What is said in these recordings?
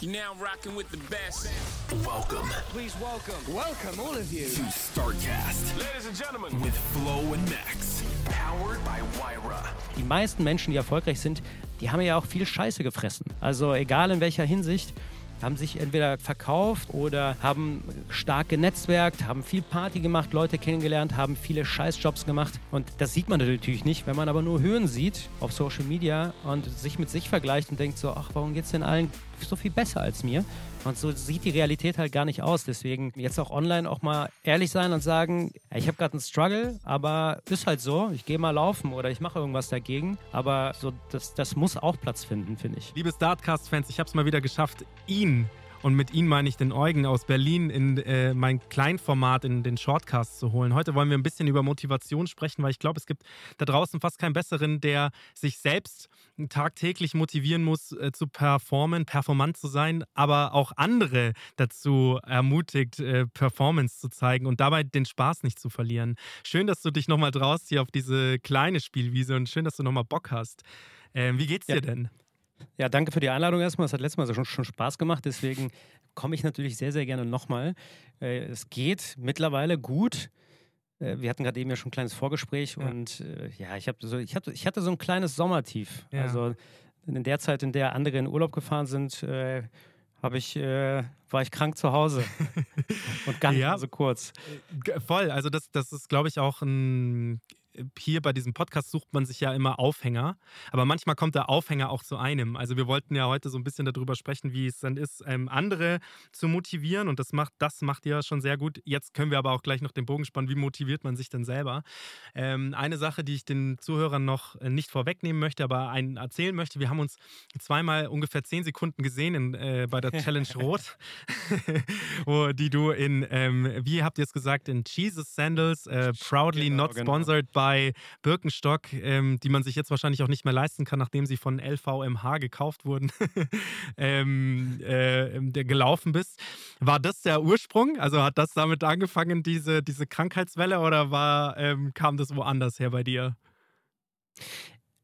You're now rocking with the best. Welcome Please welcome. Welcome, all of you. to StarCast Ladies and gentlemen. with Flo and Max. Powered by Wyra. Die meisten Menschen, die erfolgreich sind, die haben ja auch viel Scheiße gefressen. Also egal in welcher Hinsicht, haben sich entweder verkauft oder haben stark genetzwerkt, haben viel Party gemacht, Leute kennengelernt, haben viele Scheißjobs gemacht. Und das sieht man natürlich nicht, wenn man aber nur Höhen sieht auf Social Media und sich mit sich vergleicht und denkt so, ach, warum geht's denn allen so viel besser als mir? Und so sieht die Realität halt gar nicht aus. Deswegen jetzt auch online auch mal ehrlich sein und sagen, ich habe gerade einen Struggle, aber ist halt so. Ich gehe mal laufen oder ich mache irgendwas dagegen. Aber so das, das muss auch Platz finden, finde ich. Liebe Startcast-Fans, ich habe es mal wieder geschafft, ihn, und mit ihm meine ich den Eugen aus Berlin, in äh, mein Kleinformat, in den Shortcast zu holen. Heute wollen wir ein bisschen über Motivation sprechen, weil ich glaube, es gibt da draußen fast keinen besseren, der sich selbst tagtäglich motivieren muss, äh, zu performen, performant zu sein, aber auch andere dazu ermutigt, äh, Performance zu zeigen und dabei den Spaß nicht zu verlieren. Schön, dass du dich nochmal traust hier auf diese kleine Spielwiese und schön, dass du nochmal Bock hast. Ähm, wie geht's dir Ja. denn? Ja, danke für die Einladung erstmal. Es hat letztes Mal schon, schon Spaß gemacht. Deswegen komme ich natürlich sehr, sehr gerne nochmal. Äh, es geht mittlerweile gut. Äh, wir hatten gerade eben ja schon ein kleines Vorgespräch Ja. und äh, ja, ich, hab so, ich, hatte, ich hatte so ein kleines Sommertief. Ja. Also in der Zeit, in der andere in Urlaub gefahren sind, äh, habe ich, äh, war ich krank zu Hause. und nicht Ja. so kurz. G- Voll, also das, das ist, glaube ich, auch ein. Hier bei diesem Podcast sucht man sich ja immer Aufhänger, aber manchmal kommt der Aufhänger auch zu einem. Also wir wollten ja heute so ein bisschen darüber sprechen, wie es dann ist, ähm, andere zu motivieren und das macht, das macht ihr schon sehr gut. Jetzt können wir aber auch gleich noch den Bogen spannen, wie motiviert man sich denn selber. Ähm, eine Sache, die ich den Zuhörern noch äh, nicht vorwegnehmen möchte, aber einen erzählen möchte, wir haben uns zweimal ungefähr zehn Sekunden gesehen in, äh, bei der Challenge Rot, wo die du in, ähm, wie habt ihr es gesagt, in Jesus Sandals, äh, proudly Genau, not genau. sponsored by Birkenstock, ähm, die man sich jetzt wahrscheinlich auch nicht mehr leisten kann, nachdem sie von LVMH gekauft wurden, ähm, äh, der gelaufen bist. War das der Ursprung? Also hat das damit angefangen, diese, diese Krankheitswelle, oder war, ähm, kam das woanders her bei dir?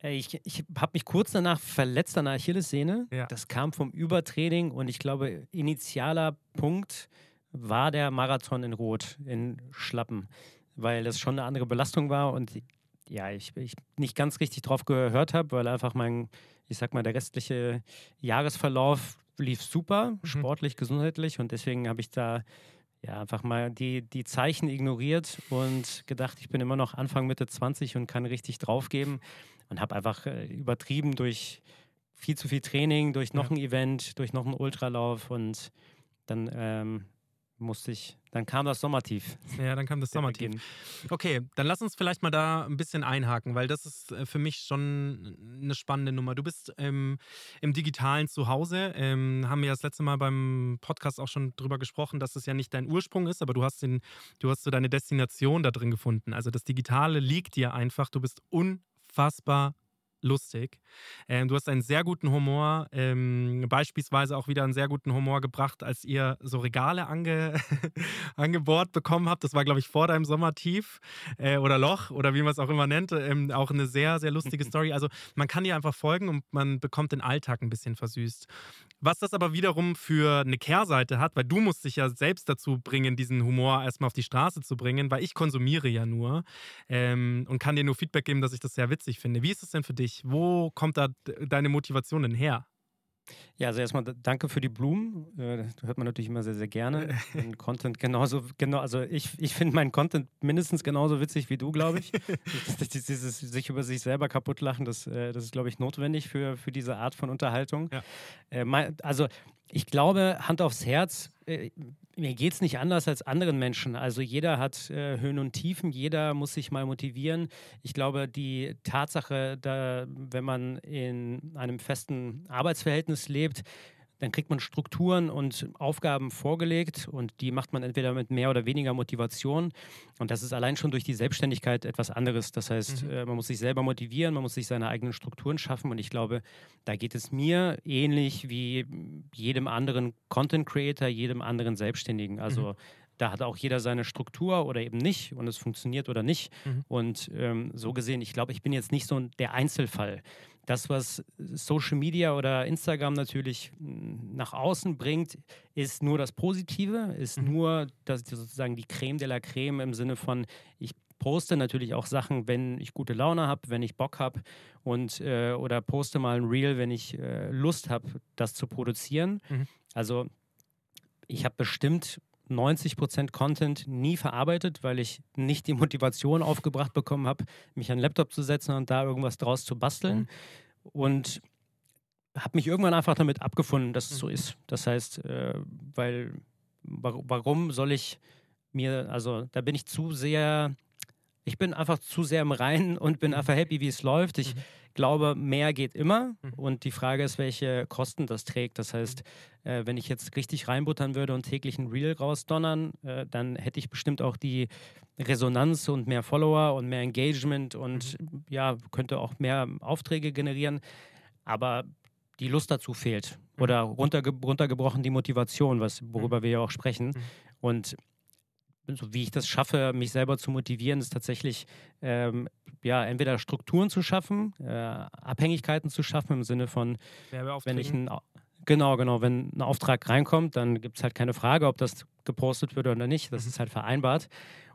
Äh, Ich, ich habe mich kurz danach verletzt an der Achillessehne. Ja. Das kam vom Übertraining und ich glaube, initialer Punkt war der Marathon in Rot, in Schlappen, weil das schon eine andere Belastung war und ja, ich, ich nicht ganz richtig drauf gehört habe, weil einfach mein, ich sag mal, der restliche Jahresverlauf lief super, sportlich, gesundheitlich und deswegen habe ich da ja, einfach mal die, die Zeichen ignoriert und gedacht, ich bin immer noch Anfang, Mitte 20 und kann richtig draufgeben und habe einfach äh, übertrieben durch viel zu viel Training, durch noch Ja. ein Event, durch noch einen Ultralauf und dann ähm, musste ich, dann kam das Sommertief. Ja, dann kam das. Beginn. Okay, dann lass uns vielleicht mal da ein bisschen einhaken, weil das ist äh, für mich schon eine spannende Nummer. Du bist ähm, im digitalen Zuhause, ähm, haben wir ja das letzte Mal beim Podcast auch schon drüber gesprochen, dass es ja nicht dein Ursprung ist, aber du hast den, du hast so deine Destination da drin gefunden. Also das Digitale liegt dir einfach. Du bist unfassbar lustig. Ähm, du hast einen sehr guten Humor, ähm, beispielsweise auch wieder einen sehr guten Humor gebracht, als ihr so Regale ange angebohrt bekommen habt. Das war, glaube ich, vor deinem Sommertief äh, oder Loch oder wie man es auch immer nennt. Ähm, auch eine sehr, sehr lustige Story. Also man kann dir einfach folgen und man bekommt den Alltag ein bisschen versüßt. Was das aber wiederum für eine Kehrseite hat, weil du musst dich ja selbst dazu bringen, diesen Humor erstmal auf die Straße zu bringen, weil ich konsumiere ja nur ähm, und kann dir nur Feedback geben, dass ich das sehr witzig finde. Wie ist es denn für dich? Wo kommt da deine Motivation denn her? Ja, also erstmal danke für die Blumen. Äh, Das hört man natürlich immer sehr, sehr gerne. Den Content genauso, genau, also ich, ich finde meinen Content mindestens genauso witzig wie du, glaube ich. Das- Dieses sich über sich selber kaputt lachen, das, äh, das ist, glaube ich, notwendig für, für diese Art von Unterhaltung. Ja. Äh, also ich glaube, Hand aufs Herz, äh, mir geht es nicht anders als anderen Menschen. Also jeder hat äh, Höhen und Tiefen, jeder muss sich mal motivieren. Ich glaube, die Tatsache, da, wenn man in einem festen Arbeitsverhältnis lebt, dann kriegt man Strukturen und Aufgaben vorgelegt und die macht man entweder mit mehr oder weniger Motivation. Und das ist allein schon durch die Selbstständigkeit etwas anderes. Das heißt, mhm. äh, man muss sich selber motivieren, man muss sich seine eigenen Strukturen schaffen. Und ich glaube, da geht es mir ähnlich wie jedem anderen Content Creator, jedem anderen Selbstständigen. Also mhm. Da hat auch jeder seine Struktur oder eben nicht und es funktioniert oder nicht. Mhm. Und ähm, so gesehen, ich glaube, ich bin jetzt nicht so der Einzelfall das, was Social Media oder Instagram natürlich hm, nach außen bringt, ist nur das Positive, ist mhm. nur das, sozusagen die Creme de la Creme im Sinne von, ich poste natürlich auch Sachen, wenn ich gute Laune habe, wenn ich Bock habe und äh, oder poste mal ein Reel, wenn ich äh, Lust habe, das zu produzieren. Mhm. Also ich habe bestimmt 90% Content nie verarbeitet, weil ich nicht die Motivation aufgebracht bekommen habe, mich an den Laptop zu setzen und da irgendwas draus zu basteln. Mhm. Und habe mich irgendwann einfach damit abgefunden, dass es so mhm. ist. Das heißt, äh, weil warum soll ich mir, also da bin ich zu sehr, ich bin einfach zu sehr im Reinen und bin mhm. einfach happy, wie es läuft. Ich mhm glaube, mehr geht immer. Mhm. Und die Frage ist, welche Kosten das trägt. Das heißt, äh, wenn ich jetzt richtig reinbuttern würde und täglich ein Reel rausdonnern, äh, dann hätte ich bestimmt auch die Resonanz und mehr Follower und mehr Engagement und mhm. ja, könnte auch mehr Aufträge generieren. Aber die Lust dazu fehlt. Mhm. Oder runterge runtergebrochen die Motivation, was, worüber mhm. wir ja auch sprechen. Mhm. Und so wie ich das schaffe, mich selber zu motivieren, ist tatsächlich ähm, ja entweder Strukturen zu schaffen, äh, Abhängigkeiten zu schaffen im Sinne von, wenn ich ein Genau, genau. Wenn ein Auftrag reinkommt, dann gibt es halt keine Frage, ob das gepostet wird oder nicht. Das mhm. ist halt vereinbart.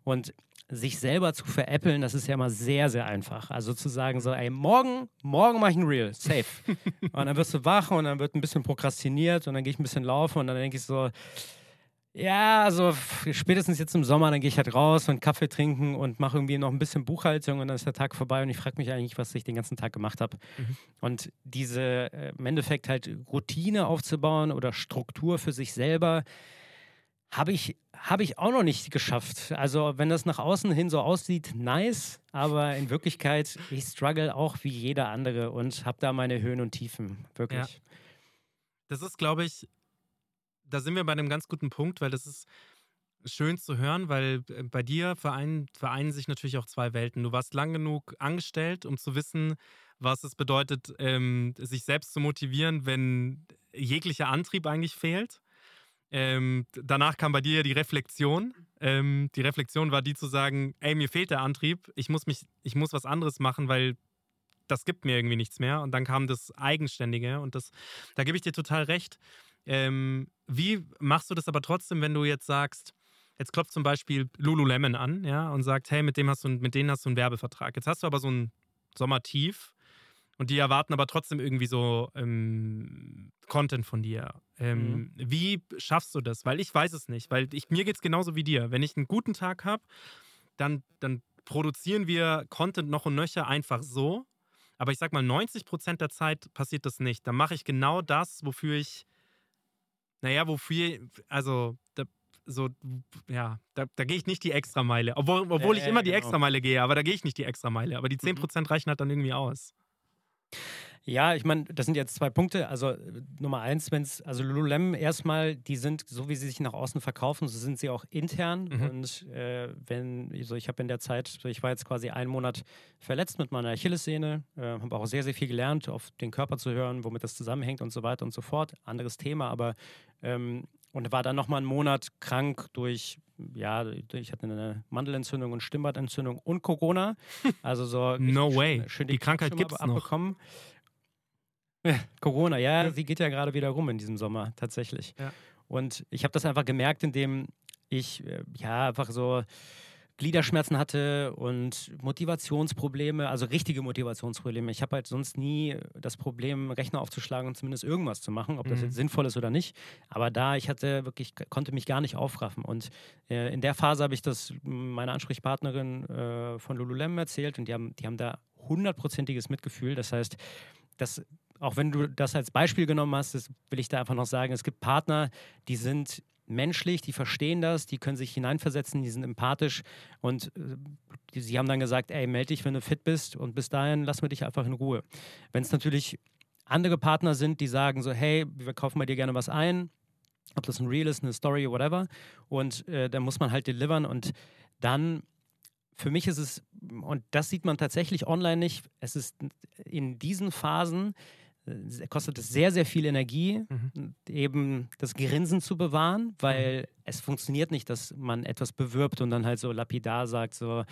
Und sich selber zu veräppeln, das ist ja immer sehr, sehr einfach. Also zu sagen so, ey, morgen, morgen mache ich ein Reel, safe. und dann wirst du wach und dann wird ein bisschen prokrastiniert und dann gehe ich ein bisschen laufen und dann denke ich so, ja, also spätestens jetzt im Sommer, dann gehe ich halt raus und Kaffee trinken und mache irgendwie noch ein bisschen Buchhaltung und dann ist der Tag vorbei und ich frage mich eigentlich, was ich den ganzen Tag gemacht habe. Mhm. Und diese äh, im Endeffekt halt Routine aufzubauen oder Struktur für sich selber, habe ich, hab ich auch noch nicht geschafft. Also, wenn das nach außen hin so aussieht, nice, aber in Wirklichkeit, ich struggle auch wie jeder andere und habe da meine Höhen und Tiefen, wirklich. Ja. Das ist, glaube ich, da sind wir bei einem ganz guten Punkt, weil das ist schön zu hören, weil äh, bei dir vereinen, vereinen sich natürlich auch zwei Welten. Du warst lang genug angestellt, um zu wissen, was es bedeutet, ähm, sich selbst zu motivieren, wenn jeglicher Antrieb eigentlich fehlt. Ähm, danach kam bei dir die Reflexion. Ähm, die Reflexion war die zu sagen, ey, mir fehlt der Antrieb, ich muss mich, ich muss was anderes machen, weil das gibt mir irgendwie nichts mehr. Und dann kam das Eigenständige und das, da gebe ich dir total recht. Ähm, wie machst du das aber trotzdem, wenn du jetzt sagst, jetzt klopft zum Beispiel Lululemon an, ja, und sagt, hey, mit dem hast du, mit denen hast du einen Werbevertrag. Jetzt hast du aber so ein Sommertief und die erwarten aber trotzdem irgendwie so ähm, Content von dir. Ähm, mhm. Wie schaffst du das? Weil ich weiß es nicht, weil ich, mir geht es genauso wie dir. Wenn ich einen guten Tag habe, dann, dann produzieren wir Content noch und nöcher einfach so. Aber ich sag mal, 90 Prozent der Zeit passiert das nicht. Dann mache ich genau das, wofür ich naja, wofür, also, da, so, ja, da, da gehe ich nicht die Extrameile. Obwohl, obwohl äh, ich immer die genau. Extrameile gehe, aber da gehe ich nicht die Extrameile. Aber die 10% mhm. reichen halt dann irgendwie aus. Ja, ich meine, das sind jetzt zwei Punkte. Also Nummer eins, wenn es, also Lululemon erstmal, die sind, so wie sie sich nach außen verkaufen, so sind sie auch intern. Mhm. Und äh, wenn, so ich habe in der Zeit, so ich war jetzt quasi einen Monat verletzt mit meiner Achillessehne, äh, habe auch sehr, sehr viel gelernt, auf den Körper zu hören, womit das zusammenhängt und so weiter und so fort. Anderes Thema, aber ähm, und war dann nochmal einen Monat krank durch, ja, ich hatte eine Mandelentzündung und Stimmbadentzündung und Corona. Also so. no way. Die Krankheit gibt es noch. Corona, ja, ja, sie geht ja gerade wieder rum in diesem Sommer, tatsächlich. Ja. Und ich habe das einfach gemerkt, indem ich äh, ja einfach so Gliederschmerzen hatte und Motivationsprobleme, also richtige Motivationsprobleme. Ich habe halt sonst nie das Problem, Rechner aufzuschlagen und zumindest irgendwas zu machen, ob das mhm. jetzt sinnvoll ist oder nicht. Aber da, ich hatte wirklich, konnte mich gar nicht aufraffen. Und äh, in der Phase habe ich das meiner Ansprechpartnerin äh, von Lululemon erzählt und die haben, die haben da hundertprozentiges Mitgefühl. Das heißt, das auch wenn du das als Beispiel genommen hast, das will ich da einfach noch sagen, es gibt Partner, die sind menschlich, die verstehen das, die können sich hineinversetzen, die sind empathisch und äh, die, sie haben dann gesagt, ey, melde dich, wenn du fit bist und bis dahin lassen wir dich einfach in Ruhe. Wenn es natürlich andere Partner sind, die sagen so, hey, wir kaufen bei dir gerne was ein, ob das ein Reel ist, eine Story, whatever, und äh, dann muss man halt delivern und dann für mich ist es, und das sieht man tatsächlich online nicht, es ist in diesen Phasen kostet es sehr, sehr viel Energie, mhm. eben das Grinsen zu bewahren, weil mhm. es funktioniert nicht, dass man etwas bewirbt und dann halt so lapidar sagt, so,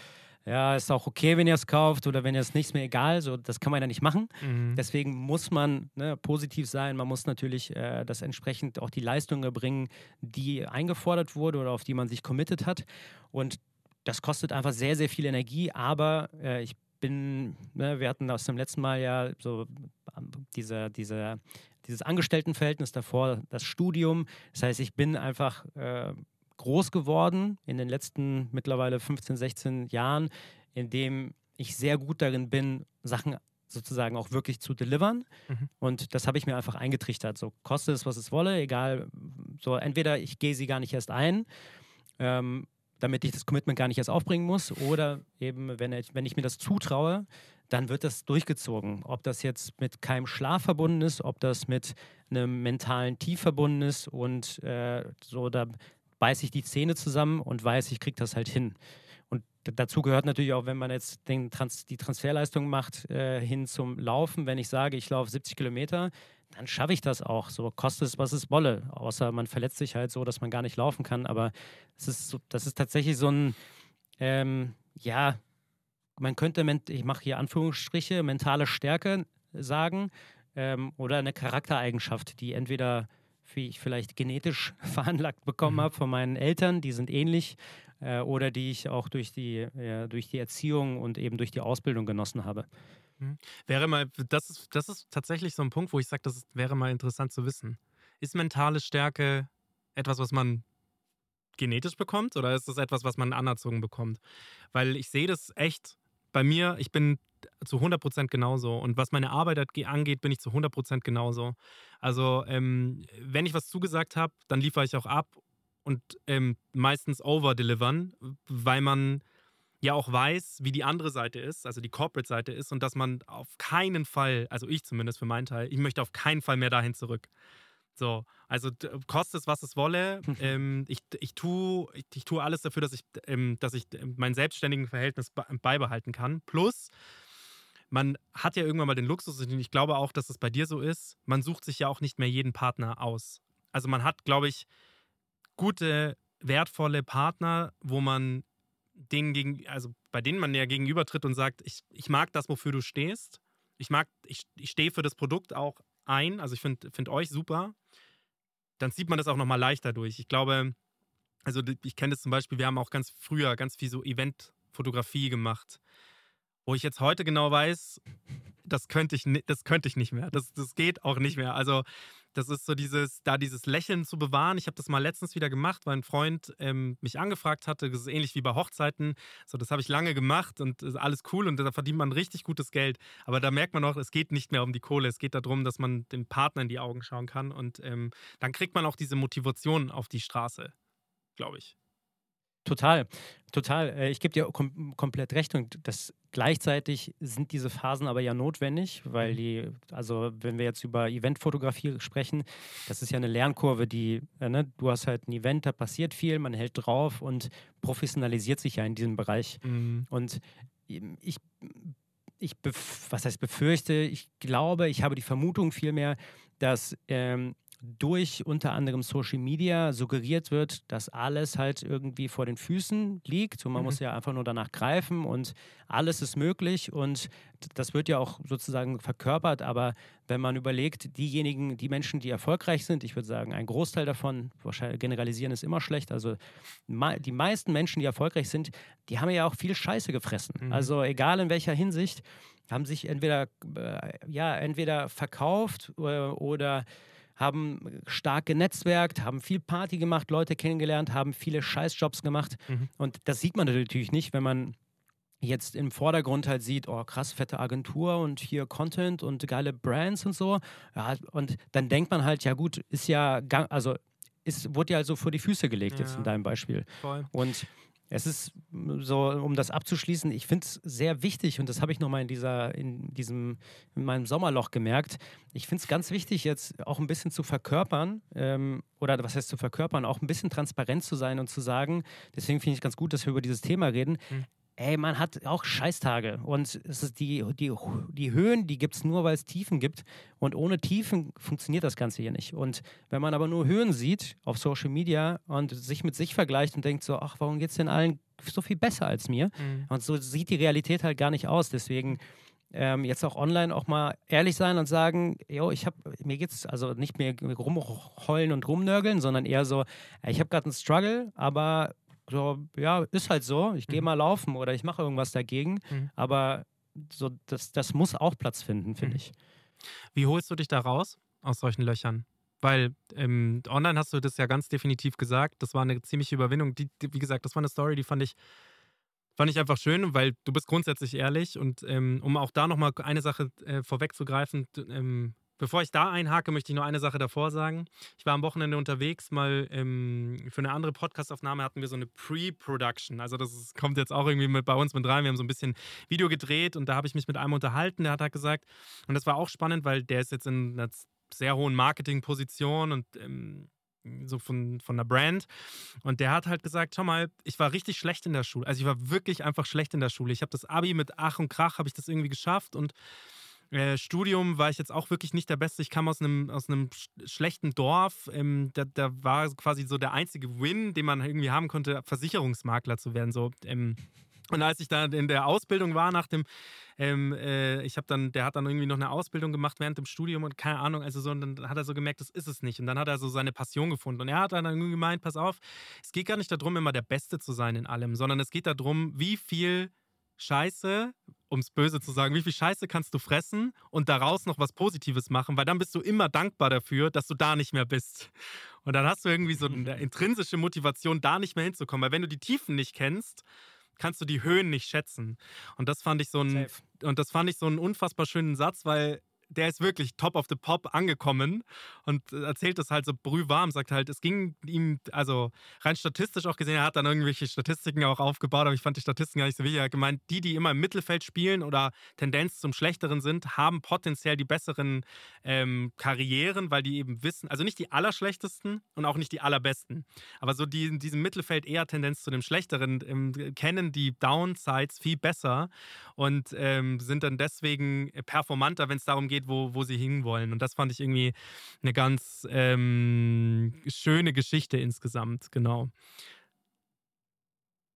ja, ist auch okay, wenn ihr es kauft oder wenn ihr es nichts mehr egal, so, das kann man ja nicht machen. Mhm. Deswegen muss man ne, positiv sein, man muss natürlich äh, das entsprechend auch die Leistung erbringen, die eingefordert wurde oder auf die man sich committed hat und das kostet einfach sehr, sehr viel Energie, aber äh, ich bin, ne, wir hatten aus dem letzten Mal ja so ähm, diese, diese, dieses Angestelltenverhältnis davor, das Studium. Das heißt, ich bin einfach äh, groß geworden in den letzten mittlerweile 15, 16 Jahren, in dem ich sehr gut darin bin, Sachen sozusagen auch wirklich zu delivern. Mhm. Und das habe ich mir einfach eingetrichtert. So kostet es, was es wolle, egal. So entweder ich gehe sie gar nicht erst ein ähm, damit ich das Commitment gar nicht erst aufbringen muss. Oder eben, wenn ich, wenn ich mir das zutraue, dann wird das durchgezogen. Ob das jetzt mit keinem Schlaf verbunden ist, ob das mit einem mentalen Tief verbunden ist und äh, so, da beiße ich die Zähne zusammen und weiß, ich kriege das halt hin. Und dazu gehört natürlich auch, wenn man jetzt den Trans die Transferleistung macht äh, hin zum Laufen, wenn ich sage, ich laufe 70 Kilometer, dann schaffe ich das auch. So kostet es, was es wolle. Außer man verletzt sich halt so, dass man gar nicht laufen kann. Aber es ist so, das ist tatsächlich so ein, ähm, ja, man könnte, ich mache hier Anführungsstriche, mentale Stärke sagen ähm, oder eine Charaktereigenschaft, die entweder wie ich vielleicht genetisch veranlagt bekommen mhm. habe von meinen Eltern, die sind ähnlich, äh, oder die ich auch durch die, äh, durch die Erziehung und eben durch die Ausbildung genossen habe. Mhm. Wäre mal, das ist, das ist tatsächlich so ein Punkt, wo ich sage, das ist, wäre mal interessant zu wissen. Ist mentale Stärke etwas, was man genetisch bekommt oder ist das etwas, was man anerzogen bekommt? Weil ich sehe das echt bei mir, ich bin zu 100% genauso. Und was meine Arbeit angeht, bin ich zu 100% genauso. Also, ähm, wenn ich was zugesagt habe, dann liefere ich auch ab und ähm, meistens over-delivern, weil man ja auch weiß, wie die andere Seite ist, also die Corporate-Seite ist und dass man auf keinen Fall, also ich zumindest für meinen Teil, ich möchte auf keinen Fall mehr dahin zurück. So, also kostet es, was es wolle. ähm, ich, ich, tue, ich, ich, tue alles dafür, dass ich, ähm, dass ich ähm, mein selbstständigen Verhältnis beibehalten kann. Plus, man hat ja irgendwann mal den Luxus, und ich glaube auch, dass es bei dir so ist, man sucht sich ja auch nicht mehr jeden Partner aus. Also man hat, glaube ich, gute, wertvolle Partner, wo man denen gegen, also bei denen man ja gegenübertritt und sagt, ich, ich mag das, wofür du stehst. Ich mag, ich, ich stehe für das Produkt auch ein. Also ich finde find euch super. Dann sieht man das auch nochmal leichter durch. Ich glaube, also ich kenne das zum Beispiel, wir haben auch ganz früher ganz viel so Eventfotografie gemacht, wo ich jetzt heute genau weiß, das könnte ich, das könnte ich nicht mehr. Das, das geht auch nicht mehr. Also das ist so dieses, da dieses Lächeln zu bewahren. Ich habe das mal letztens wieder gemacht, weil ein Freund ähm, mich angefragt hatte. Das ist ähnlich wie bei Hochzeiten. So, das habe ich lange gemacht und ist alles cool und da verdient man richtig gutes Geld. Aber da merkt man auch, es geht nicht mehr um die Kohle. Es geht darum, dass man dem Partner in die Augen schauen kann und ähm, dann kriegt man auch diese Motivation auf die Straße, glaube ich. Total, total. Äh, ich gebe dir kom komplett recht und das gleichzeitig sind diese Phasen aber ja notwendig, weil mhm. die, also wenn wir jetzt über Eventfotografie sprechen, das ist ja eine Lernkurve, die, äh, ne, du hast halt ein Event, da passiert viel, man hält drauf und professionalisiert sich ja in diesem Bereich. Mhm. Und ich, ich, was heißt befürchte, ich glaube, ich habe die Vermutung vielmehr, dass ähm, durch unter anderem Social Media suggeriert wird, dass alles halt irgendwie vor den Füßen liegt und man mhm. muss ja einfach nur danach greifen und alles ist möglich und das wird ja auch sozusagen verkörpert, aber wenn man überlegt, diejenigen, die Menschen, die erfolgreich sind, ich würde sagen, ein Großteil davon, wahrscheinlich generalisieren ist immer schlecht, also die meisten Menschen, die erfolgreich sind, die haben ja auch viel Scheiße gefressen. Mhm. Also egal in welcher Hinsicht, haben sich entweder, äh, ja, entweder verkauft äh, oder haben stark genetzwerkt, haben viel Party gemacht, Leute kennengelernt, haben viele Scheißjobs gemacht. Mhm. Und das sieht man natürlich nicht, wenn man jetzt im Vordergrund halt sieht, oh krass, fette Agentur und hier Content und geile Brands und so. Ja, und dann denkt man halt, ja gut, ist ja, also ist, wurde ja also vor die Füße gelegt ja. jetzt in deinem Beispiel. Voll. Und es ist so, um das abzuschließen, ich finde es sehr wichtig und das habe ich nochmal in dieser, in diesem, in meinem Sommerloch gemerkt. Ich finde es ganz wichtig, jetzt auch ein bisschen zu verkörpern, ähm, oder was heißt zu verkörpern, auch ein bisschen transparent zu sein und zu sagen, deswegen finde ich ganz gut, dass wir über dieses Thema reden. Mhm ey, man hat auch Scheißtage. Und es ist die, die, die Höhen, die gibt es nur, weil es Tiefen gibt. Und ohne Tiefen funktioniert das Ganze hier nicht. Und wenn man aber nur Höhen sieht auf Social Media und sich mit sich vergleicht und denkt so, ach, warum geht es denn allen so viel besser als mir? Mhm. Und so sieht die Realität halt gar nicht aus. Deswegen ähm, jetzt auch online auch mal ehrlich sein und sagen, yo, ich habe, mir geht's also nicht mehr rumheulen und rumnörgeln, sondern eher so, ich habe gerade einen Struggle, aber so, ja, ist halt so, ich gehe mhm. mal laufen oder ich mache irgendwas dagegen, mhm. aber so, das, das muss auch Platz finden, finde mhm. ich. Wie holst du dich da raus aus solchen Löchern? Weil ähm, online hast du das ja ganz definitiv gesagt, das war eine ziemliche Überwindung. Die, die, wie gesagt, das war eine Story, die fand ich, fand ich einfach schön, weil du bist grundsätzlich ehrlich und ähm, um auch da nochmal eine Sache äh, vorwegzugreifen, ähm, Bevor ich da einhake, möchte ich nur eine Sache davor sagen. Ich war am Wochenende unterwegs, mal ähm, für eine andere Podcastaufnahme hatten wir so eine Pre-Production. Also das ist, kommt jetzt auch irgendwie mit, bei uns mit rein. Wir haben so ein bisschen Video gedreht und da habe ich mich mit einem unterhalten, der hat halt gesagt, und das war auch spannend, weil der ist jetzt in einer sehr hohen Marketingposition und ähm, so von, von der Brand. Und der hat halt gesagt, schau mal, ich war richtig schlecht in der Schule. Also ich war wirklich einfach schlecht in der Schule. Ich habe das Abi mit Ach und Krach, habe ich das irgendwie geschafft und äh, Studium war ich jetzt auch wirklich nicht der Beste. Ich kam aus einem, aus einem sch schlechten Dorf. Ähm, da, da, war quasi so der einzige Win, den man irgendwie haben konnte, Versicherungsmakler zu werden. So, ähm, und als ich da in der Ausbildung war, nach dem, ähm, äh, ich habe dann, der hat dann irgendwie noch eine Ausbildung gemacht während dem Studium und keine Ahnung, also so, und dann hat er so gemerkt, das ist es nicht. Und dann hat er so seine Passion gefunden. Und er hat dann irgendwie gemeint, pass auf, es geht gar nicht darum, immer der Beste zu sein in allem, sondern es geht darum, wie viel Scheiße, um es böse zu sagen, wie viel Scheiße kannst du fressen und daraus noch was Positives machen, weil dann bist du immer dankbar dafür, dass du da nicht mehr bist. Und dann hast du irgendwie so eine intrinsische Motivation, da nicht mehr hinzukommen, weil wenn du die Tiefen nicht kennst, kannst du die Höhen nicht schätzen. Und das fand ich so ein und das fand ich so einen unfassbar schönen Satz, weil der ist wirklich top of the pop angekommen und erzählt das halt so brühwarm, sagt halt, es ging ihm, also rein statistisch auch gesehen, er hat dann irgendwelche Statistiken auch aufgebaut, aber ich fand die Statistiken gar nicht so wichtig. Er hat gemeint, die, die immer im Mittelfeld spielen oder Tendenz zum Schlechteren sind, haben potenziell die besseren ähm, Karrieren, weil die eben wissen, also nicht die allerschlechtesten und auch nicht die allerbesten, aber so die in diesem Mittelfeld eher Tendenz zu dem Schlechteren ähm, kennen die Downsides viel besser und ähm, sind dann deswegen performanter, wenn es darum geht, wo, wo sie hinwollen. Und das fand ich irgendwie eine ganz ähm, schöne Geschichte insgesamt, genau.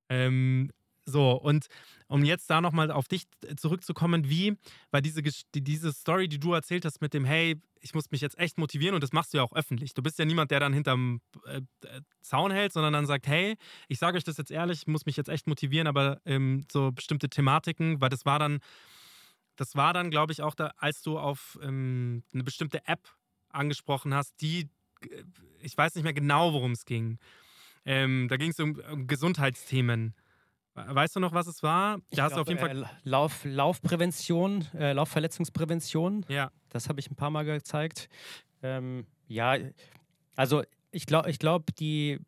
Ähm, so, und um jetzt da nochmal auf dich zurückzukommen, wie, weil diese, diese Story, die du erzählt hast mit dem, hey, ich muss mich jetzt echt motivieren und das machst du ja auch öffentlich. Du bist ja niemand, der dann hinterm äh, Zaun hält, sondern dann sagt, hey, ich sage euch das jetzt ehrlich, ich muss mich jetzt echt motivieren, aber ähm, so bestimmte Thematiken, weil das war dann, das war dann, glaube ich, auch da, als du auf ähm, eine bestimmte App angesprochen hast, die, äh, ich weiß nicht mehr genau, worum es ging. Ähm, da ging es um, um, Gesundheitsthemen. Weißt du noch, was es war? Da ich hast glaub, du auf jeden Fall. Äh, Lauf, Laufprävention, äh, Laufverletzungsprävention. Ja. Das habe ich ein paar Mal gezeigt. Ähm, ja, also ich glaube, ich glaube, die,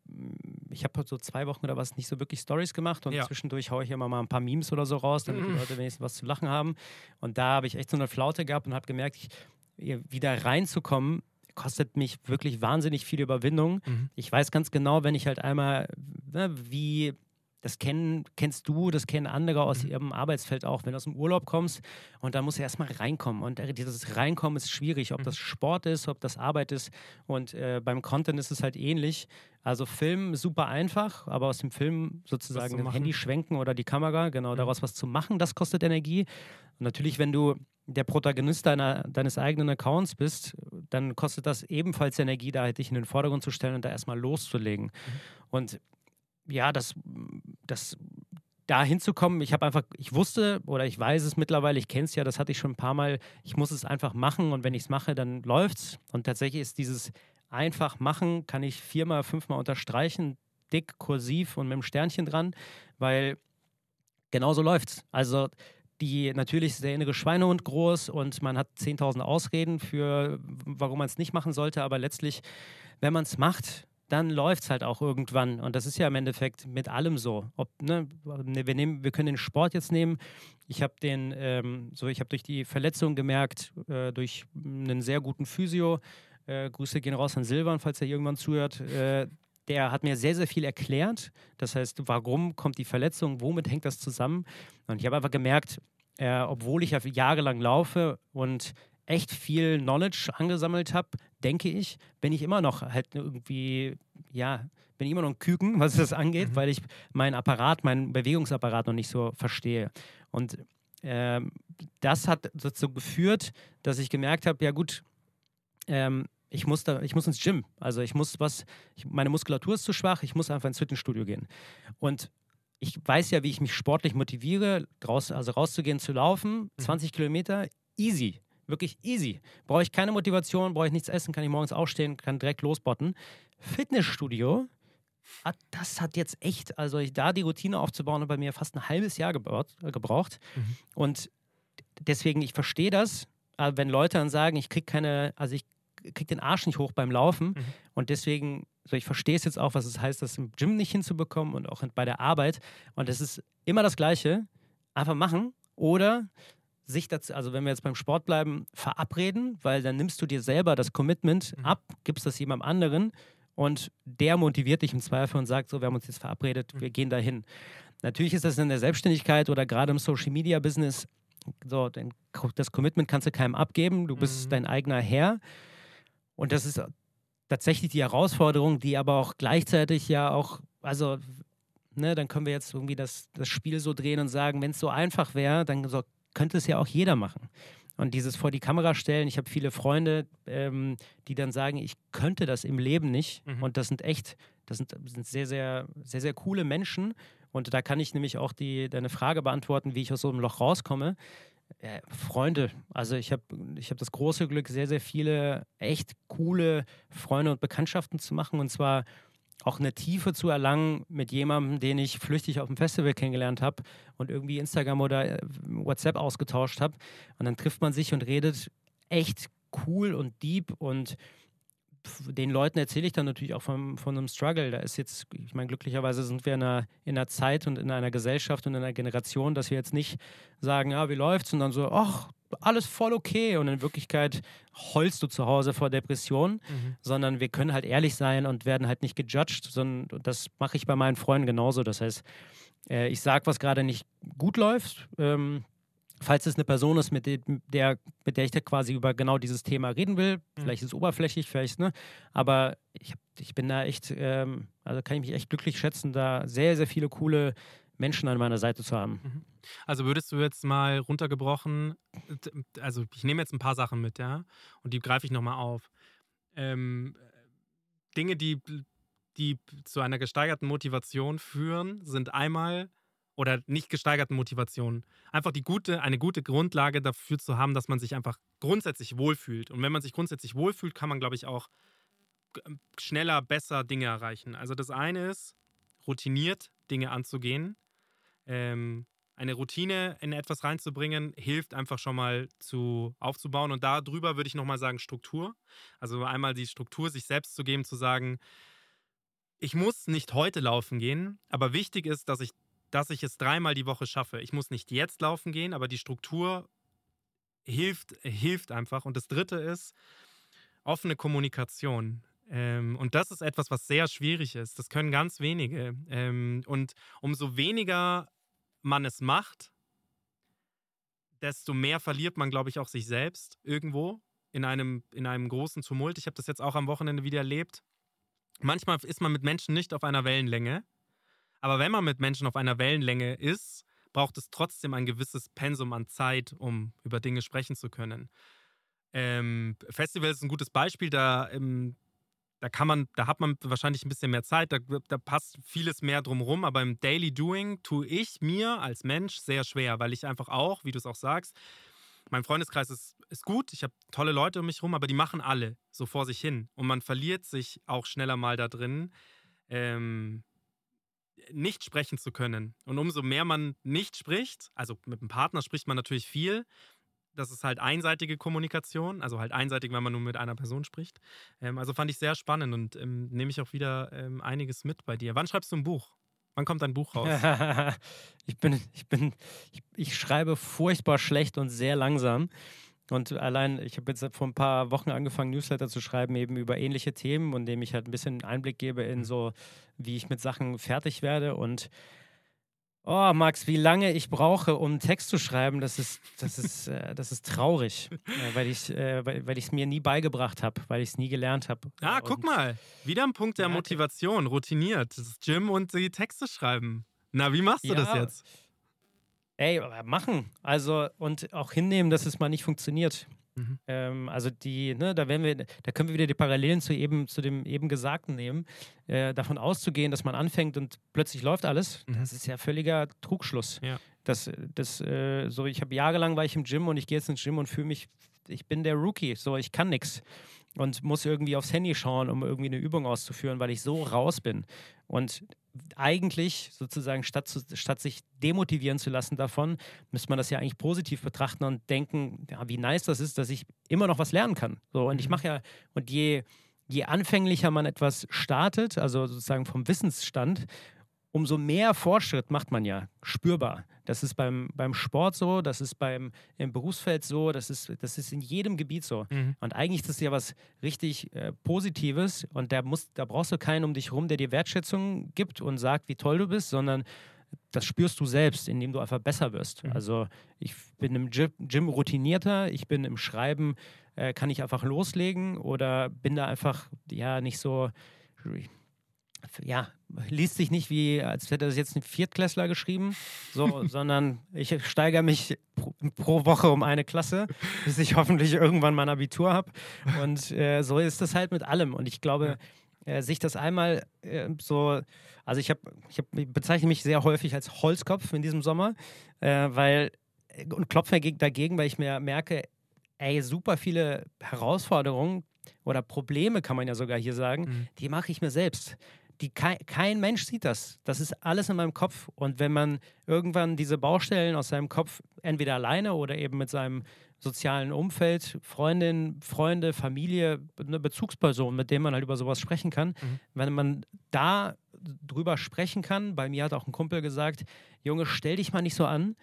ich habe so zwei Wochen oder was nicht so wirklich Stories gemacht und ja. zwischendurch haue ich immer mal ein paar Memes oder so raus, damit die Leute wenigstens was zu lachen haben. Und da habe ich echt so eine Flaute gehabt und habe gemerkt, ich, wieder reinzukommen, kostet mich wirklich wahnsinnig viel Überwindung. Mhm. Ich weiß ganz genau, wenn ich halt einmal, ne, wie das kennen, kennst du, das kennen andere aus mhm. ihrem Arbeitsfeld auch. Wenn du aus dem Urlaub kommst und da musst du erstmal reinkommen. Und dieses Reinkommen ist schwierig, ob mhm. das Sport ist, ob das Arbeit ist. Und äh, beim Content ist es halt ähnlich. Also Film super einfach, aber aus dem Film sozusagen das Handy schwenken oder die Kamera, genau, mhm. daraus was zu machen, das kostet Energie. Und natürlich, wenn du der Protagonist deiner, deines eigenen Accounts bist, dann kostet das ebenfalls Energie, da halt dich in den Vordergrund zu stellen und da erstmal loszulegen. Mhm. Und ja, das, das da hinzukommen, ich habe einfach, ich wusste oder ich weiß es mittlerweile, ich kenne es ja, das hatte ich schon ein paar Mal, ich muss es einfach machen und wenn ich es mache, dann läuft's. Und tatsächlich ist dieses einfach machen, kann ich viermal, fünfmal unterstreichen, dick, kursiv und mit dem Sternchen dran, weil genauso läuft's. Also die natürlich ist der innere Schweinehund groß und man hat 10.000 Ausreden für, warum man es nicht machen sollte, aber letztlich, wenn man es macht, dann läuft es halt auch irgendwann. Und das ist ja im Endeffekt mit allem so. Ob, ne, wir, nehmen, wir können den Sport jetzt nehmen. Ich habe den, ähm, so ich habe durch die Verletzung gemerkt, äh, durch einen sehr guten Physio, äh, Grüße gehen raus an Silvan, falls er irgendwann zuhört. Äh, der hat mir sehr, sehr viel erklärt. Das heißt, warum kommt die Verletzung, womit hängt das zusammen? Und ich habe einfach gemerkt, äh, obwohl ich ja jahrelang laufe und echt viel Knowledge angesammelt habe, denke ich, bin ich immer noch halt irgendwie, ja, bin ich immer noch ein Küken, was das angeht, mhm. weil ich meinen Apparat, meinen Bewegungsapparat noch nicht so verstehe. Und ähm, das hat dazu geführt, dass ich gemerkt habe, ja gut, ähm, ich muss, da, ich muss ins Gym. Also ich muss was, ich, meine Muskulatur ist zu schwach, ich muss einfach ins Fitnessstudio gehen. Und ich weiß ja, wie ich mich sportlich motiviere, raus, also rauszugehen, zu laufen, 20 mhm. Kilometer, easy. Wirklich easy. Brauche ich keine Motivation, brauche ich nichts essen, kann ich morgens aufstehen, kann direkt losbotten. Fitnessstudio, das hat jetzt echt, also ich, da die Routine aufzubauen, hat bei mir fast ein halbes Jahr gebaut, äh, gebraucht. Mhm. Und deswegen, ich verstehe das, wenn Leute dann sagen, ich kriege keine, also ich kriege den Arsch nicht hoch beim Laufen. Mhm. Und deswegen, so ich verstehe es jetzt auch, was es heißt, das im Gym nicht hinzubekommen und auch bei der Arbeit. Und es ist immer das Gleiche. Einfach machen oder sich dazu, also wenn wir jetzt beim Sport bleiben, verabreden, weil dann nimmst du dir selber das Commitment mhm. ab, gibst das jemandem anderen und der motiviert dich im Zweifel und sagt so, wir haben uns jetzt verabredet, mhm. wir gehen dahin. Natürlich ist das in der Selbstständigkeit oder gerade im Social Media Business so, das Commitment kannst du keinem abgeben, du bist mhm. dein eigener Herr. Und das ist tatsächlich die Herausforderung, die aber auch gleichzeitig ja auch, also, ne, dann können wir jetzt irgendwie das, das Spiel so drehen und sagen, wenn es so einfach wäre, dann so, könnte es ja auch jeder machen. Und dieses vor die Kamera stellen, ich habe viele Freunde, ähm, die dann sagen, ich könnte das im Leben nicht. Mhm. Und das sind echt, das sind, sind sehr, sehr, sehr, sehr coole Menschen. Und da kann ich nämlich auch die, deine Frage beantworten, wie ich aus so einem Loch rauskomme. Äh, Freunde, also ich habe ich hab das große Glück, sehr, sehr viele echt coole Freunde und Bekanntschaften zu machen. Und zwar auch eine Tiefe zu erlangen mit jemandem, den ich flüchtig auf dem Festival kennengelernt habe und irgendwie Instagram oder äh, WhatsApp ausgetauscht habe. Und dann trifft man sich und redet echt cool und deep und den Leuten erzähle ich dann natürlich auch von, von einem Struggle. Da ist jetzt, ich meine, glücklicherweise sind wir in einer, in einer Zeit und in einer Gesellschaft und in einer Generation, dass wir jetzt nicht sagen, ja, wie läuft's? Und dann so, ach, alles voll okay und in Wirklichkeit heulst du zu Hause vor Depressionen, mhm. sondern wir können halt ehrlich sein und werden halt nicht gejudged, sondern das mache ich bei meinen Freunden genauso. Das heißt, äh, ich sage, was gerade nicht gut läuft. Ähm, falls es eine Person ist, mit der, mit der ich da quasi über genau dieses Thema reden will, mhm. vielleicht ist es oberflächlich, vielleicht, ne? Aber ich, ich bin da echt, ähm, also kann ich mich echt glücklich schätzen, da sehr, sehr viele coole Menschen an meiner Seite zu haben. Mhm. Also würdest du jetzt mal runtergebrochen, also ich nehme jetzt ein paar Sachen mit, ja, und die greife ich nochmal auf. Ähm, Dinge, die, die zu einer gesteigerten Motivation führen, sind einmal oder nicht gesteigerten Motivation. Einfach die gute, eine gute Grundlage dafür zu haben, dass man sich einfach grundsätzlich wohlfühlt. Und wenn man sich grundsätzlich wohlfühlt, kann man, glaube ich, auch schneller, besser Dinge erreichen. Also das eine ist, routiniert Dinge anzugehen. Ähm, eine Routine in etwas reinzubringen, hilft einfach schon mal zu aufzubauen. Und darüber würde ich nochmal sagen, Struktur. Also einmal die Struktur sich selbst zu geben, zu sagen, ich muss nicht heute laufen gehen, aber wichtig ist, dass ich, dass ich es dreimal die Woche schaffe. Ich muss nicht jetzt laufen gehen, aber die Struktur hilft, hilft einfach. Und das dritte ist offene Kommunikation. Ähm, und das ist etwas, was sehr schwierig ist. Das können ganz wenige. Ähm, und umso weniger man es macht, desto mehr verliert man, glaube ich, auch sich selbst irgendwo in einem, in einem großen Tumult. Ich habe das jetzt auch am Wochenende wieder erlebt. Manchmal ist man mit Menschen nicht auf einer Wellenlänge. Aber wenn man mit Menschen auf einer Wellenlänge ist, braucht es trotzdem ein gewisses Pensum an Zeit, um über Dinge sprechen zu können. Ähm, Festival ist ein gutes Beispiel. Da ähm, da kann man, da hat man wahrscheinlich ein bisschen mehr Zeit, da, da passt vieles mehr drumherum, aber im Daily Doing tue ich mir als Mensch sehr schwer, weil ich einfach auch, wie du es auch sagst, mein Freundeskreis ist, ist gut, ich habe tolle Leute um mich herum, aber die machen alle so vor sich hin und man verliert sich auch schneller mal da drin. Ähm, nicht sprechen zu können. Und umso mehr man nicht spricht, also mit einem Partner spricht man natürlich viel, das ist halt einseitige Kommunikation, also halt einseitig, wenn man nur mit einer Person spricht. Ähm, also fand ich sehr spannend und ähm, nehme ich auch wieder ähm, einiges mit bei dir. Wann schreibst du ein Buch? Wann kommt dein Buch raus? ich bin, ich bin, ich, ich schreibe furchtbar schlecht und sehr langsam. Und allein, ich habe jetzt vor ein paar Wochen angefangen, Newsletter zu schreiben, eben über ähnliche Themen und dem ich halt ein bisschen Einblick gebe in mhm. so, wie ich mit Sachen fertig werde. Und oh, Max, wie lange ich brauche, um einen Text zu schreiben, das ist, das ist, äh, das ist traurig, äh, weil ich äh, weil, es mir nie beigebracht habe, weil ich es nie gelernt habe. Ah, und guck mal, wieder ein Punkt der ja, Motivation, routiniert. Das Gym und die Texte schreiben. Na, wie machst du ja, das jetzt? Ey, machen. Also, und auch hinnehmen, dass es mal nicht funktioniert. Mhm. Ähm, also die, ne, da werden wir, da können wir wieder die Parallelen zu eben, zu dem eben Gesagten nehmen. Äh, davon auszugehen, dass man anfängt und plötzlich läuft alles, mhm. das ist ja völliger Trugschluss. Ja. Das, das, äh, so, ich habe jahrelang war ich im Gym und ich gehe jetzt ins Gym und fühle mich, ich bin der Rookie, so ich kann nichts und muss irgendwie aufs Handy schauen, um irgendwie eine Übung auszuführen, weil ich so raus bin. Und eigentlich sozusagen, statt, zu, statt sich demotivieren zu lassen davon, müsste man das ja eigentlich positiv betrachten und denken, ja, wie nice das ist, dass ich immer noch was lernen kann. So, und ich mhm. mache ja, und je, je anfänglicher man etwas startet, also sozusagen vom Wissensstand, umso mehr Fortschritt macht man ja spürbar. Das ist beim, beim Sport so, das ist beim im Berufsfeld so, das ist, das ist in jedem Gebiet so. Mhm. Und eigentlich ist das ja was richtig äh, Positives und da, muss, da brauchst du keinen um dich rum, der dir Wertschätzung gibt und sagt, wie toll du bist, sondern das spürst du selbst, indem du einfach besser wirst. Mhm. Also ich bin im Gym, Gym, routinierter, ich bin im Schreiben, äh, kann ich einfach loslegen oder bin da einfach ja nicht so ja, liest sich nicht wie, als hätte das jetzt ein Viertklässler geschrieben, so, sondern ich steigere mich pro, pro, Woche um eine Klasse, bis ich hoffentlich irgendwann mein Abitur habe. Und äh, so ist das halt mit allem. Und ich glaube, äh, sich das einmal äh, so, also ich habe, ich, hab, ich bezeichne mich sehr häufig als Holzkopf in diesem Sommer, äh, weil, und klopfe dagegen, weil ich mir merke, ey, super viele Herausforderungen oder Probleme, kann man ja sogar hier sagen, mhm. die mache ich mir selbst die, kein, kein Mensch sieht das. Das ist alles in meinem Kopf. Und wenn man irgendwann diese Baustellen aus seinem Kopf entweder alleine oder eben mit seinem sozialen Umfeld, Freundin, Freunde, Familie, eine Bezugsperson, mit dem man halt über sowas sprechen kann, mhm. wenn man da drüber sprechen kann, bei mir hat auch ein Kumpel gesagt, Junge, stell dich mal nicht so an.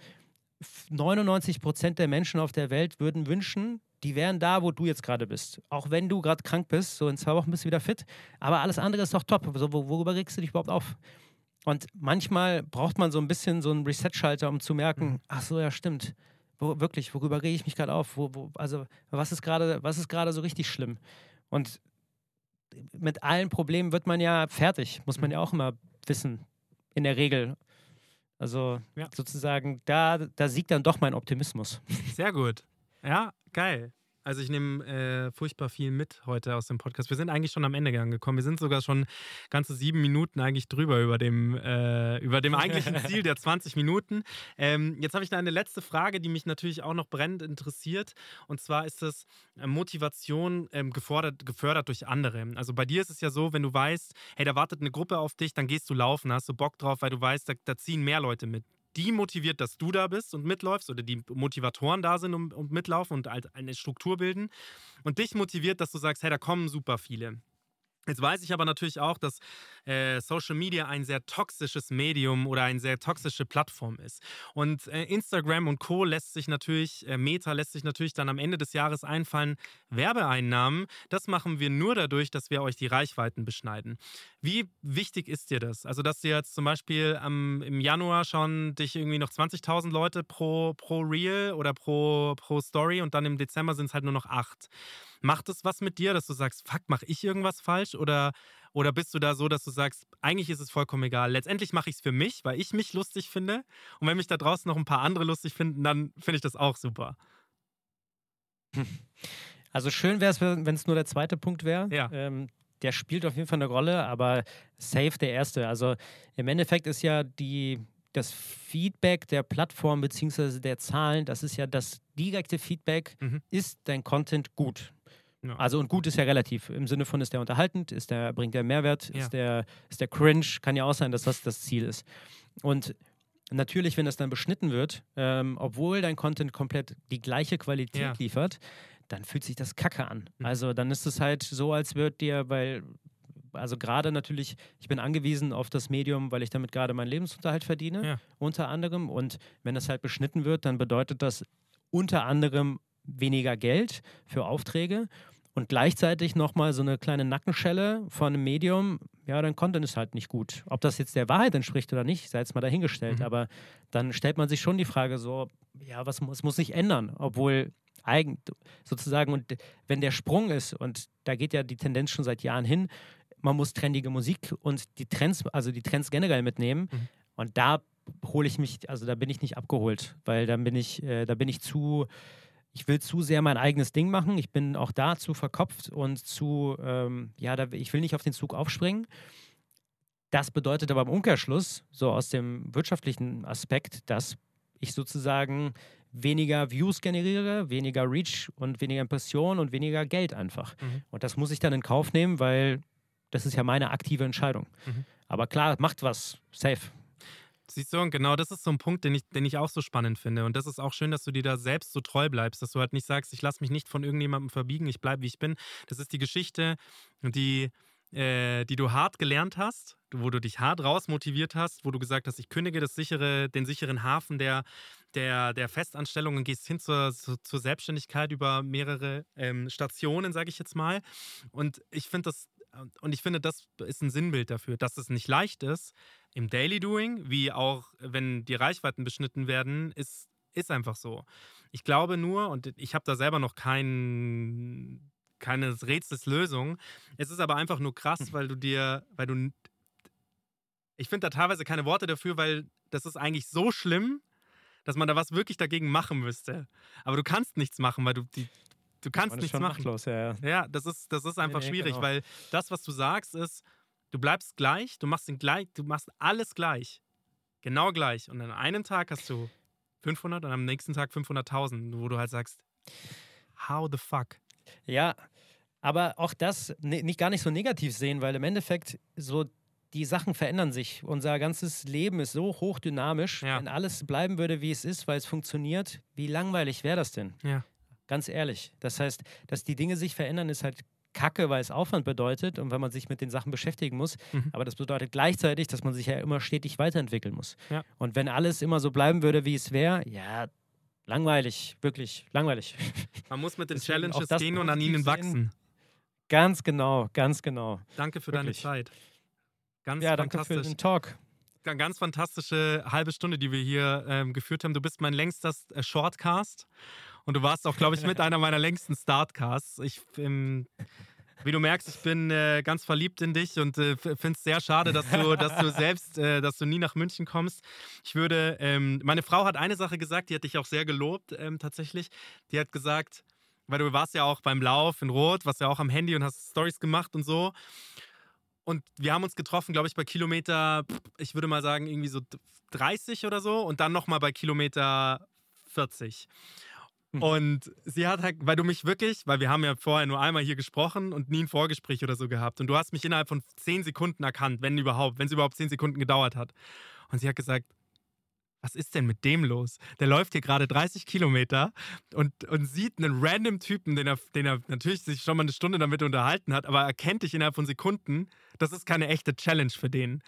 99 Prozent der Menschen auf der Welt würden wünschen, die wären da, wo du jetzt gerade bist. Auch wenn du gerade krank bist, so in zwei Wochen bist du wieder fit. Aber alles andere ist doch top. So, worüber regst du dich überhaupt auf? Und manchmal braucht man so ein bisschen so einen Reset-Schalter, um zu merken, mhm. ach so, ja, stimmt. Wo, wirklich, worüber rege ich mich gerade auf? Wo, wo, also, was ist gerade, was ist gerade so richtig schlimm? Und mit allen Problemen wird man ja fertig, muss man mhm. ja auch immer wissen, in der Regel. Also ja. sozusagen, da, da siegt dann doch mein Optimismus. Sehr gut. Ja, geil. Also ich nehme äh, furchtbar viel mit heute aus dem Podcast. Wir sind eigentlich schon am Ende angekommen. Wir sind sogar schon ganze sieben Minuten eigentlich drüber über dem, äh, über dem eigentlichen Ziel der 20 Minuten. Ähm, jetzt habe ich noch eine letzte Frage, die mich natürlich auch noch brennend interessiert. Und zwar ist das äh, Motivation ähm, gefordert, gefördert durch andere. Also bei dir ist es ja so, wenn du weißt, hey, da wartet eine Gruppe auf dich, dann gehst du laufen, hast du Bock drauf, weil du weißt, da, da ziehen mehr Leute mit die motiviert, dass du da bist und mitläufst oder die Motivatoren da sind und, mitlaufen und halt eine Struktur bilden. Und dich motiviert, dass du sagst, hey, da kommen super viele. Jetzt weiß ich aber natürlich auch, dass äh, Social Media ein sehr toxisches Medium oder eine sehr toxische Plattform ist. Und äh, Instagram und Co. lässt sich natürlich, äh, Meta lässt sich natürlich dann am Ende des Jahres einfallen, Werbeeinnahmen. Das machen wir nur dadurch, dass wir euch die Reichweiten beschneiden. Wie wichtig ist dir das? Also, dass du jetzt zum Beispiel ähm, im Januar schon dich irgendwie noch 20.000 Leute pro, pro Reel oder pro, pro Story und dann im Dezember sind es halt nur noch acht. Macht es was mit dir, dass du sagst, fuck, mache ich irgendwas falsch? Oder, oder bist du da so, dass du sagst, eigentlich ist es vollkommen egal. Letztendlich mache ich es für mich, weil ich mich lustig finde. Und wenn mich da draußen noch ein paar andere lustig finden, dann finde ich das auch super. Also schön wäre es, wenn es nur der zweite Punkt wäre. Ja. Ähm, der spielt auf jeden Fall eine Rolle, aber safe der erste. Also im Endeffekt ist ja die, das Feedback der Plattform bzw. der Zahlen, das ist ja das direkte Feedback, mhm. ist dein Content gut. Ja. Also und gut ist ja relativ. Im Sinne von ist der unterhaltend, ist der, bringt der Mehrwert, Ja. ist, der, ist der cringe, kann ja auch sein, dass das das Ziel ist. Und natürlich, wenn das dann beschnitten wird, ähm, obwohl dein Content komplett die gleiche Qualität Ja. liefert, dann fühlt sich das kacke an. Mhm. Also dann ist es halt so, als würde dir, weil, also gerade natürlich, ich bin angewiesen auf das Medium, weil ich damit gerade meinen Lebensunterhalt verdiene, Ja. unter anderem. Und wenn das halt beschnitten wird, dann bedeutet das unter anderem weniger Geld für Aufträge und gleichzeitig nochmal so eine kleine Nackenschelle von einem Medium, ja, dein Content ist halt nicht gut. Ob das jetzt der Wahrheit entspricht oder nicht, sei jetzt mal dahingestellt. Mhm. Aber dann stellt man sich schon die Frage so, ja, was muss, muss sich ändern? Obwohl eigen, sozusagen, und wenn der Sprung ist, und da geht ja die Tendenz schon seit Jahren hin, man muss trendige Musik und die Trends, also die Trends generell mitnehmen. Mhm. Und da hole ich mich, also da bin ich nicht abgeholt, weil dann bin ich, äh, da bin ich zu, ich will zu sehr mein eigenes Ding machen. Ich bin auch da zu verkopft und zu, ähm, ja, da, ich will nicht auf den Zug aufspringen. Das bedeutet aber im Umkehrschluss, so aus dem wirtschaftlichen Aspekt, dass ich sozusagen weniger Views generiere, weniger Reach und weniger Impression und weniger Geld einfach. Mhm. Und das muss ich dann in Kauf nehmen, weil das ist ja meine aktive Entscheidung. Mhm. Aber klar, macht was. Safe. Siehst du, und genau das ist so ein Punkt, den ich, den ich auch so spannend finde. Und das ist auch schön, dass du dir da selbst so treu bleibst, dass du halt nicht sagst, ich lasse mich nicht von irgendjemandem verbiegen, ich bleibe, wie ich bin. Das ist die Geschichte, die, äh, die du hart gelernt hast, wo du dich hart rausmotiviert hast, wo du gesagt hast, ich kündige das sichere, den sicheren Hafen der, der, der Festanstellung und gehst hin zur, zur, Selbstständigkeit über mehrere ähm, Stationen, sage ich jetzt mal. Und ich finde das und ich finde, das ist ein Sinnbild dafür, dass es nicht leicht ist, im Daily Doing, wie auch wenn die Reichweiten beschnitten werden, ist, ist einfach so. Ich glaube nur, und ich habe da selber noch kein, keine Rätselslösung, es ist aber einfach nur krass, weil du dir, weil du, ich finde da teilweise keine Worte dafür, weil das ist eigentlich so schlimm, dass man da was wirklich dagegen machen müsste. Aber du kannst nichts machen, weil du die, du kannst nichts schon machen. machtlos, ja, ja. Ja, das ist, das ist einfach nee, schwierig, genau. weil das, was du sagst, ist, du bleibst gleich, du machst, den gleich, du machst alles gleich. Genau gleich. Und an einem Tag hast du 500 und am nächsten Tag 500.000, wo du halt sagst, how the fuck? Ja, aber auch das nicht gar nicht so negativ sehen, weil im Endeffekt so die Sachen verändern sich. Unser ganzes Leben ist so hochdynamisch. Ja. Wenn alles bleiben würde, wie es ist, weil es funktioniert, wie langweilig wäre das denn? Ja. Ganz ehrlich. Das heißt, dass die Dinge sich verändern, ist halt Kacke, weil es Aufwand bedeutet und weil man sich mit den Sachen beschäftigen muss. Mhm. Aber das bedeutet gleichzeitig, dass man sich ja immer stetig weiterentwickeln muss. Ja. Und wenn alles immer so bleiben würde, wie es wäre, ja, langweilig, wirklich langweilig. Man muss mit den Deswegen Challenges gehen und an ihnen sehen. wachsen. ganz genau, ganz genau. Danke für Wirklich. deine Zeit. Ganz Ja, danke für den Talk. Ganz fantastische halbe Stunde, die wir hier ähm, geführt haben. Du bist mein längster äh, Shortcast und du warst auch, glaube ich, mit einer meiner längsten Startcasts. Ich, ähm, wie du merkst, ich bin äh, ganz verliebt in dich und äh, finde es sehr schade, dass du, dass du selbst, äh, dass du nie nach München kommst. Ich würde, ähm, meine Frau hat eine Sache gesagt, die hat dich auch sehr gelobt ähm, tatsächlich. Die hat gesagt, weil du warst ja auch beim Lauf in Rot, warst ja auch am Handy und hast Stories gemacht und so. Und wir haben uns getroffen, glaube ich, bei Kilometer, ich würde mal sagen, irgendwie so 30 oder so und dann nochmal bei Kilometer 40. Mhm. Und sie hat halt, weil du mich wirklich, weil wir haben ja vorher nur einmal hier gesprochen und nie ein Vorgespräch oder so gehabt. Und du hast mich innerhalb von 10 Sekunden erkannt, wenn überhaupt, wenn es überhaupt 10 Sekunden gedauert hat. Und sie hat gesagt, was ist denn mit dem los? Der läuft hier gerade 30 Kilometer und, und sieht einen random Typen, den er, den er natürlich sich schon mal eine Stunde damit unterhalten hat, aber erkennt dich innerhalb von Sekunden. Das ist keine echte Challenge für den.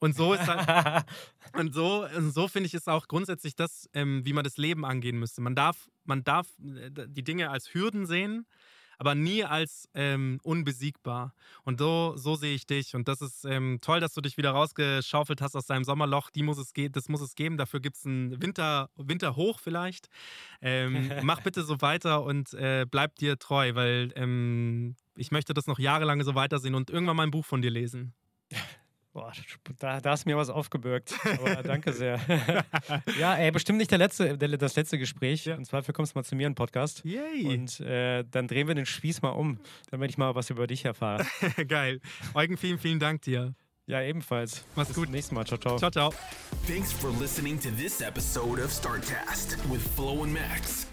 Und so ist halt, und so, und so finde ich es auch grundsätzlich das, ähm, wie man das Leben angehen müsste. Man darf, man darf äh, die Dinge als Hürden sehen, aber nie als ähm, unbesiegbar. Und so, so sehe ich dich. Und das ist ähm, toll, dass du dich wieder rausgeschaufelt hast aus deinem Sommerloch. Die muss es das muss es geben. Dafür gibt es einen Winter, Winter hoch vielleicht. Ähm, mach bitte so weiter und äh, bleib dir treu, weil ähm, ich möchte das noch jahrelang so weitersehen und irgendwann mal ein Buch von dir lesen. Boah, da, da hast du mir was aufgebürgt. Aber danke sehr. ja, ey, bestimmt nicht der letzte, der, das letzte Gespräch. Ja. Und zwar kommst du mal zu mir in den Podcast. Yay! Und äh, dann drehen wir den Spieß mal um, damit ich mal was über dich erfahre. Geil. Eugen, vielen, vielen Dank dir. Ja, ebenfalls. Mach's Bis gut. zum nächsten Mal. Ciao, ciao. Ciao, ciao. Thanks for listening to this episode of StartCast with Flo and Max.